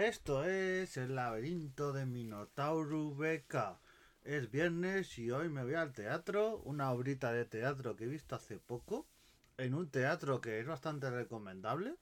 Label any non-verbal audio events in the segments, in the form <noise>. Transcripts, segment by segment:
Esto es el laberinto de Minotauro Beca. Es viernes y hoy me voy al teatro, una obrita de teatro que he visto hace poco, en un teatro que es bastante recomendable.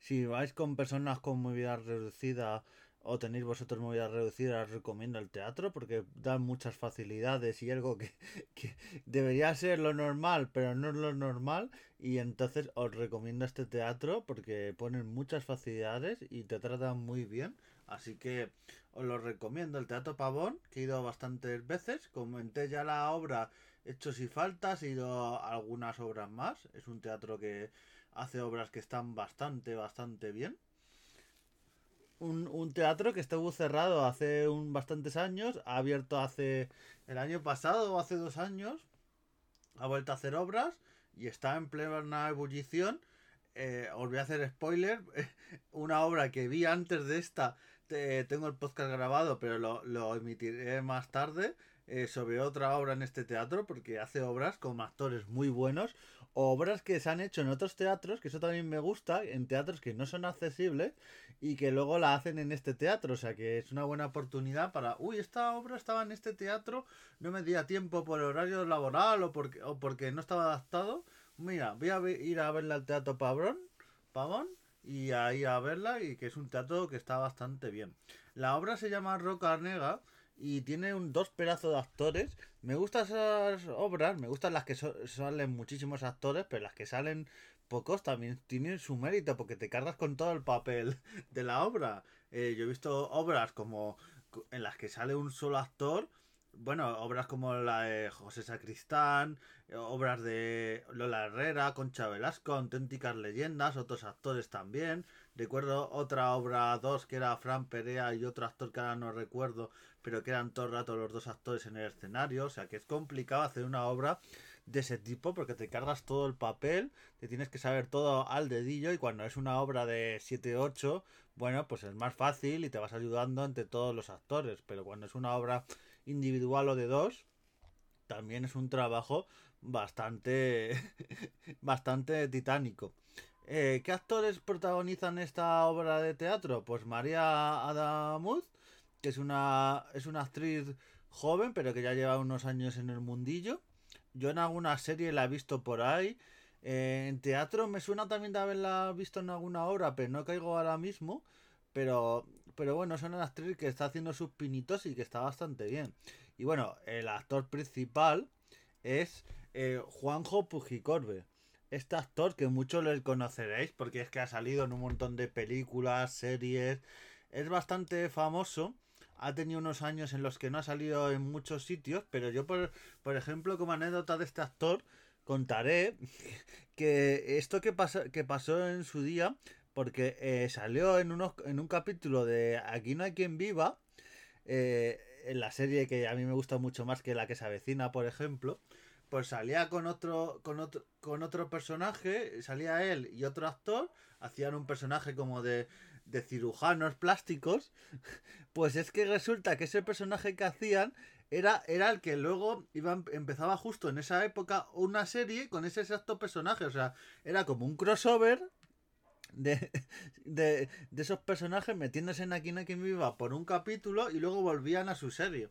Si vais con personas con movilidad reducida o tenéis vosotros movilidad reducida, os recomiendo el teatro porque da muchas facilidades y algo que, <laughs> que, debería ser lo normal, pero no es lo normal. Y entonces os recomiendo este teatro porque ponen muchas facilidades y te tratan muy bien. Así que os lo recomiendo. El Teatro Pavón, que he ido bastantes veces. Comenté ya la obra Hechos y Faltas, he ido a algunas obras más. Es un teatro que hace obras que están bastante, bastante bien un, un, teatro que estuvo cerrado hace un, bastantes años, ha abierto hace el año pasado o hace dos años, ha vuelto a hacer obras y está en plena ebullición. Eh, os voy a hacer spoiler, <laughs> una obra que vi antes de esta, te, tengo el podcast grabado, pero lo, lo emitiré más tarde. Eh, sobre otra obra en este teatro, porque hace obras con actores muy buenos, obras que se han hecho en otros teatros, que eso también me gusta, en teatros que no son accesibles y que luego la hacen en este teatro, o sea que es una buena oportunidad para, uy, esta obra estaba en este teatro, no me di tiempo por horario laboral o porque, o porque no estaba adaptado, mira, voy a ir a verla al Teatro Pavón, Pavón y ahí a verla y que es un teatro que está bastante bien. La obra se llama Roca Nega y tiene un, dos pedazos de actores. Me gustan esas obras, me gustan las que salen muchísimos actores, pero las que salen pocos también tienen su mérito porque te cargas con todo el papel <laughs> de la obra. Eh, yo he visto obras como en las que sale un solo actor. Bueno, obras como la de José Sacristán, obras de Lola Herrera, Concha Velasco, auténticas leyendas, otros actores también. Recuerdo otra obra dos que era Fran Perea y otro actor que ahora no recuerdo, pero que eran todo el rato los dos actores en el escenario. O sea que es complicado hacer una obra de ese tipo porque te cargas todo el papel, te tienes que saber todo al dedillo y cuando es una obra de 7-8, bueno, pues es más fácil y te vas ayudando entre todos los actores. Pero cuando es una obra individual o de dos, también es un trabajo bastante <laughs> bastante titánico. Eh, ¿Qué actores protagonizan esta obra de teatro? Pues María Adamuz, que es una, es una actriz joven, pero que ya lleva unos años en el mundillo. Yo en alguna serie la he visto por ahí. Eh, en teatro me suena también de haberla visto en alguna obra, pero no caigo ahora mismo. Pero, pero bueno, es una actriz que está haciendo sus pinitos y que está bastante bien. Y bueno, el actor principal es eh, Juanjo Pujicorbe este actor que muchos le conoceréis porque es que ha salido en un montón de películas, series, es bastante famoso. Ha tenido unos años en los que no ha salido en muchos sitios, pero yo, por, por ejemplo, como anécdota de este actor, contaré <laughs> que esto que, pasó, que pasó en su día, porque eh, salió en, unos, en un capítulo de Aquí no hay quien viva, eh, en la serie que a mí me gusta mucho más que la que se avecina, por ejemplo, pues salía con otro, con otro, con otro personaje, salía él y otro actor, hacían un personaje como de, de cirujanos plásticos, <laughs> pues es que resulta que ese personaje que hacían era, era el que luego iba, empezaba justo en esa época una serie con ese exacto personaje, o sea, era como un crossover de, <laughs> de, esos personajes metiéndose en Aquí no quien viva por un capítulo y luego volvían a su serie.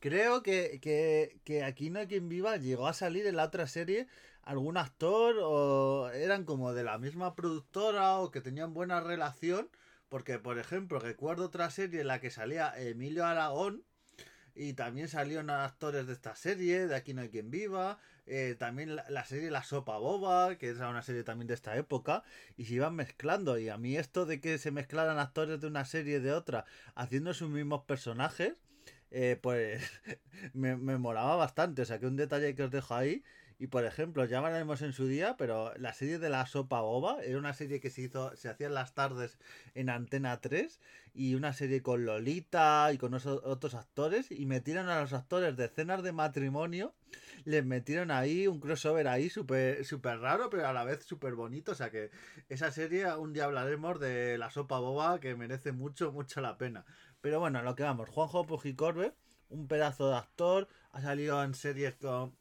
Creo que, que, que aquí no quien viva llegó a salir en la otra serie algún actor o eran como de la misma productora o que tenían buena relación. Porque, por ejemplo, recuerdo otra serie en la que salía Emilio Aragón y también salieron actores de esta serie, de Aquí no hay quien viva. Eh, también la, serie La Sopa Boba, que es una serie también de esta época. Y se iban mezclando. Y a mí esto de que se mezclaran actores de una serie de otra haciendo sus mismos personajes eh, pues <laughs> me, me molaba bastante. O sea, que un detalle que os dejo ahí. Y por ejemplo, ya hablaremos en su día, pero la serie de la sopa boba era una serie que se hizo, se hacía en las tardes en Antena 3 y una serie con Lolita y con otros actores y metieron a los actores de escenas de matrimonio, les metieron ahí un crossover ahí súper super raro, pero a la vez súper bonito. O sea que esa serie un día hablaremos de la sopa boba que merece mucho, mucho la pena. Pero bueno, lo que vamos, Juanjo Pujicorbe, un pedazo de actor, ha salido en series con,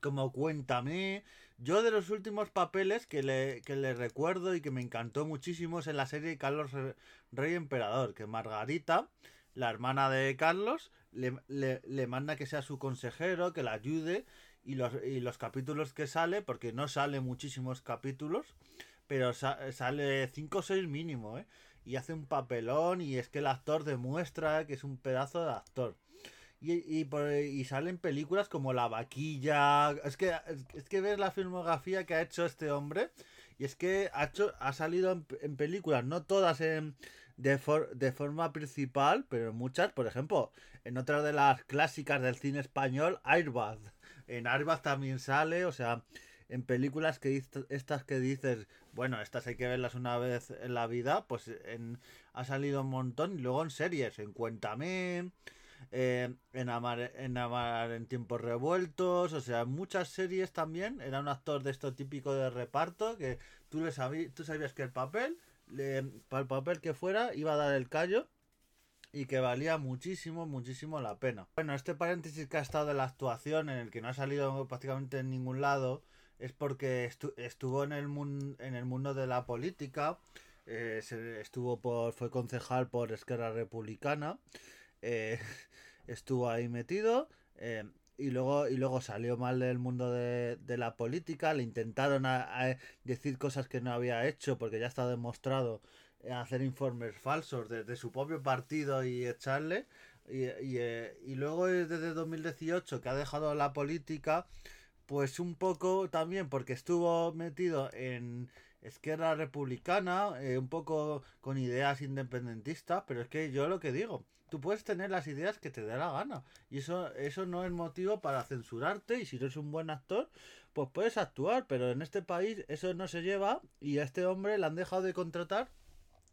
como Cuéntame, Yo de los últimos papeles que le, que le recuerdo y que me encantó muchísimo es en la serie Carlos Rey Emperador, que Margarita, la hermana de Carlos, le, le, le manda que sea su consejero, que la ayude y los, y los capítulos que sale, porque no sale muchísimos capítulos, pero sa- sale 5 o 6 mínimo, ¿eh? Y hace un papelón y es que el actor demuestra que es un pedazo de actor. Y, y, por- y salen películas como La Vaquilla. Es que, es, que ves la filmografía que ha hecho este hombre. Y es que ha, hecho, ha salido en, películas, no todas en, de, for- de forma principal, pero muchas. Por ejemplo, en otra de las clásicas del cine español, Airbag. En Airbag también sale, o sea, en películas que estas que dices, bueno, estas hay que verlas una vez en la vida, pues en, ha salido un montón. Y luego en series, en Cuéntame, en, Amar, en Amar en tiempos revueltos, o sea, muchas series también. Era un actor de esto típico de reparto que tú, le sabí, tú sabías que el papel, para el papel que fuera, iba a dar el callo y que valía muchísimo, muchísimo la pena. Bueno, este paréntesis que ha estado de la actuación, en el que no ha salido prácticamente en ningún lado, es porque estu- estuvo en el, en el mundo de la política, eh, estuvo por, fue concejal por Esquerra Republicana, eh, estuvo ahí metido, eh, y luego, y luego salió mal del mundo de, de la política, le intentaron a- decir cosas que no había hecho, porque ya está demostrado eh, hacer informes falsos desde su propio partido y echarle. Y, y, eh, y luego desde 2018 que ha dejado la política, pues un poco también porque estuvo metido en Esquerra Republicana, eh, un poco con ideas independentistas, pero es que yo lo que digo, tú puedes tener las ideas que te dé la gana y eso, eso no es motivo para censurarte y si eres un buen actor, pues puedes actuar, pero en este país eso no se lleva y a este hombre le han dejado de contratar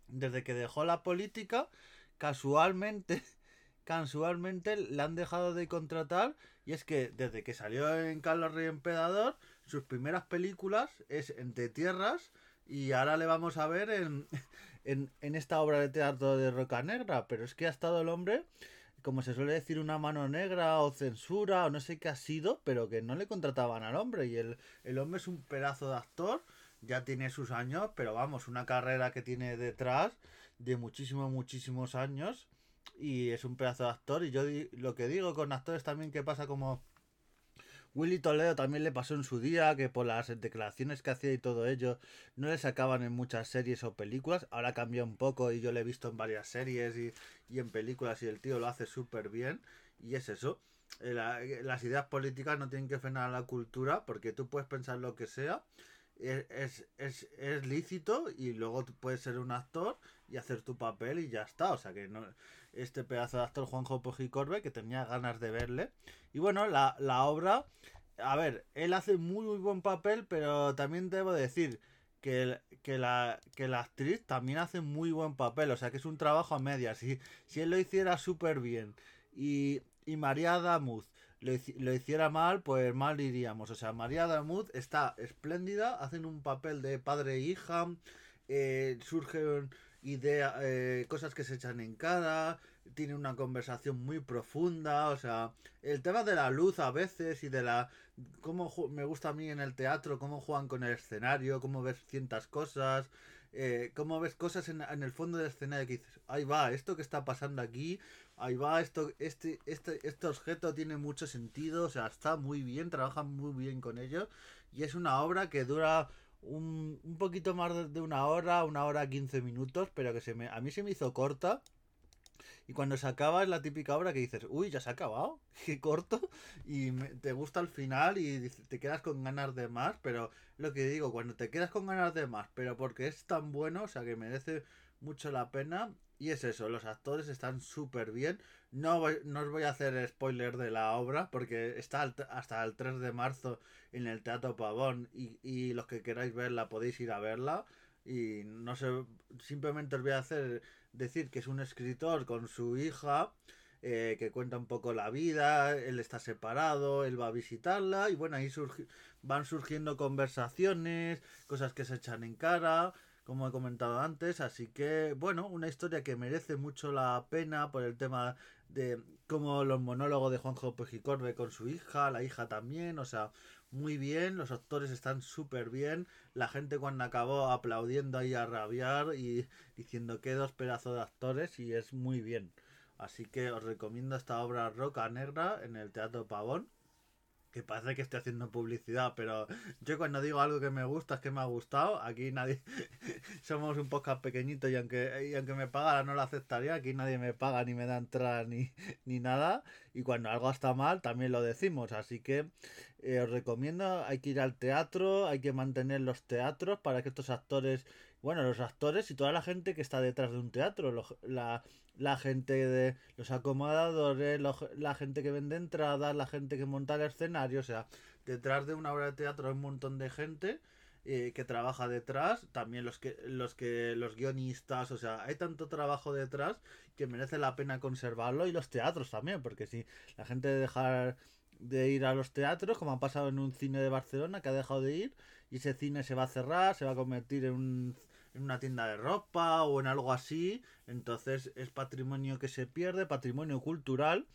desde que dejó la política, casualmente, <laughs> casualmente le han dejado de contratar y es que desde que salió en Carlos Rey Emperador, sus primeras películas es Entre Tierras y ahora le vamos a ver en, <laughs> en, en esta obra de teatro de Roca Negra, pero es que ha estado el hombre, como se suele decir, una mano negra o censura o no sé qué ha sido, pero que no le contrataban al hombre. Y el, el hombre es un pedazo de actor ya tiene sus años, pero vamos, una carrera que tiene detrás de muchísimos, muchísimos años y es un pedazo de actor. Y yo lo que digo con actores también que pasa como Willy Toledo también le pasó en su día que por las declaraciones que hacía y todo ello no le sacaban en muchas series o películas, ahora cambió un poco y yo le he visto en varias series y, en películas y el tío lo hace súper bien y es eso. Eh, la- las ideas políticas no tienen que frenar la cultura porque tú puedes pensar lo que sea es, es, es, es lícito y luego puedes ser un actor y hacer tu papel y ya está. O sea que no, este pedazo de actor Juanjo Pojicorbe que tenía ganas de verle. Y bueno, la, la obra, a ver, él hace muy, muy buen papel, pero también debo decir que, que, la, que la actriz también hace muy buen papel. O sea que es un trabajo a medias. Si, si él lo hiciera súper bien y, y María Damuz lo, hici- lo hiciera mal, pues mal iríamos. O sea, María Damuz está espléndida, hacen un papel de padre e hija, eh, surgen ideas, eh, cosas que se echan en cara, tiene una conversación muy profunda, o sea, el tema de la luz a veces y de la... cómo me gusta a mí en el teatro, cómo juegan con el escenario, cómo ves ciertas cosas, eh, cómo ves cosas en, en el fondo del escenario que dices, ahí va, esto que está pasando aquí, ahí va, esto, este, este, este objeto tiene mucho sentido, o sea, está muy bien, trabajan muy bien con ello, y es una obra que dura un, un poquito más de, una hora, una hora quince minutos, pero que se me, a mí se me hizo corta. Y cuando se acaba es la típica obra que dices, uy, ya se ha acabado, <laughs> qué corto, y me- te gusta el final y te quedas con ganas de más, pero lo que digo, cuando te quedas con ganas de más, pero porque es tan bueno, o sea que merece mucho la pena, y es eso, los actores están súper bien, no, voy- no os voy a hacer spoiler de la obra, porque está hasta el 3 de marzo en el Teatro Pavón, y, y los que queráis verla podéis ir a verla, y no sé, simplemente os voy a hacer decir que es un escritor con su hija eh, que cuenta un poco la vida, él está separado, él va a visitarla y bueno, ahí surgi- van surgiendo conversaciones, cosas que se echan en cara, como he comentado antes, así que bueno, una historia que merece mucho la pena por el tema de como los monólogos de Juanjo Pejicorbe con su hija, la hija también, o sea, muy bien, los actores están súper bien, la gente cuando acabó aplaudiendo ahí a rabiar y diciendo que dos pedazos de actores y es muy bien. Así que os recomiendo esta obra Roca Negra en el Teatro Pavón que parece que estoy haciendo publicidad, pero yo cuando digo algo que me gusta es que me ha gustado. Aquí nadie. <laughs> Somos un podcast pequeñito y aunque, aunque me pagara no lo aceptaría. Aquí nadie me paga ni me da entrada ni, ni nada. Y cuando algo está mal también lo decimos. Así que eh, os recomiendo, hay que ir al teatro, hay que mantener los teatros para que estos actores bueno, los actores y toda la gente que está detrás de un teatro, la, la, gente de los acomodadores, la gente que vende entradas, la gente que monta el escenario, o sea, detrás de una obra de teatro hay un montón de gente eh, que trabaja detrás, también los que los que los guionistas, o sea, hay tanto trabajo detrás que merece la pena conservarlo y los teatros también, porque si la gente de dejar de ir a los teatros, como ha pasado en un cine de Barcelona que ha dejado de ir y ese cine se va a cerrar, se va a convertir en, un, en una tienda de ropa o en algo así. Entonces es patrimonio que se pierde, patrimonio cultural,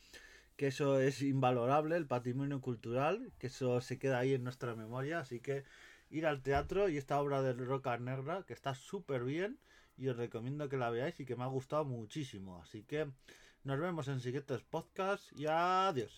que eso es invalorable, el patrimonio cultural, que eso se queda ahí en nuestra memoria. Así que ir al teatro y esta obra de Roca Negra, que está súper bien y os recomiendo que la veáis y que me ha gustado muchísimo. Así que nos vemos en siguientes podcasts y adiós.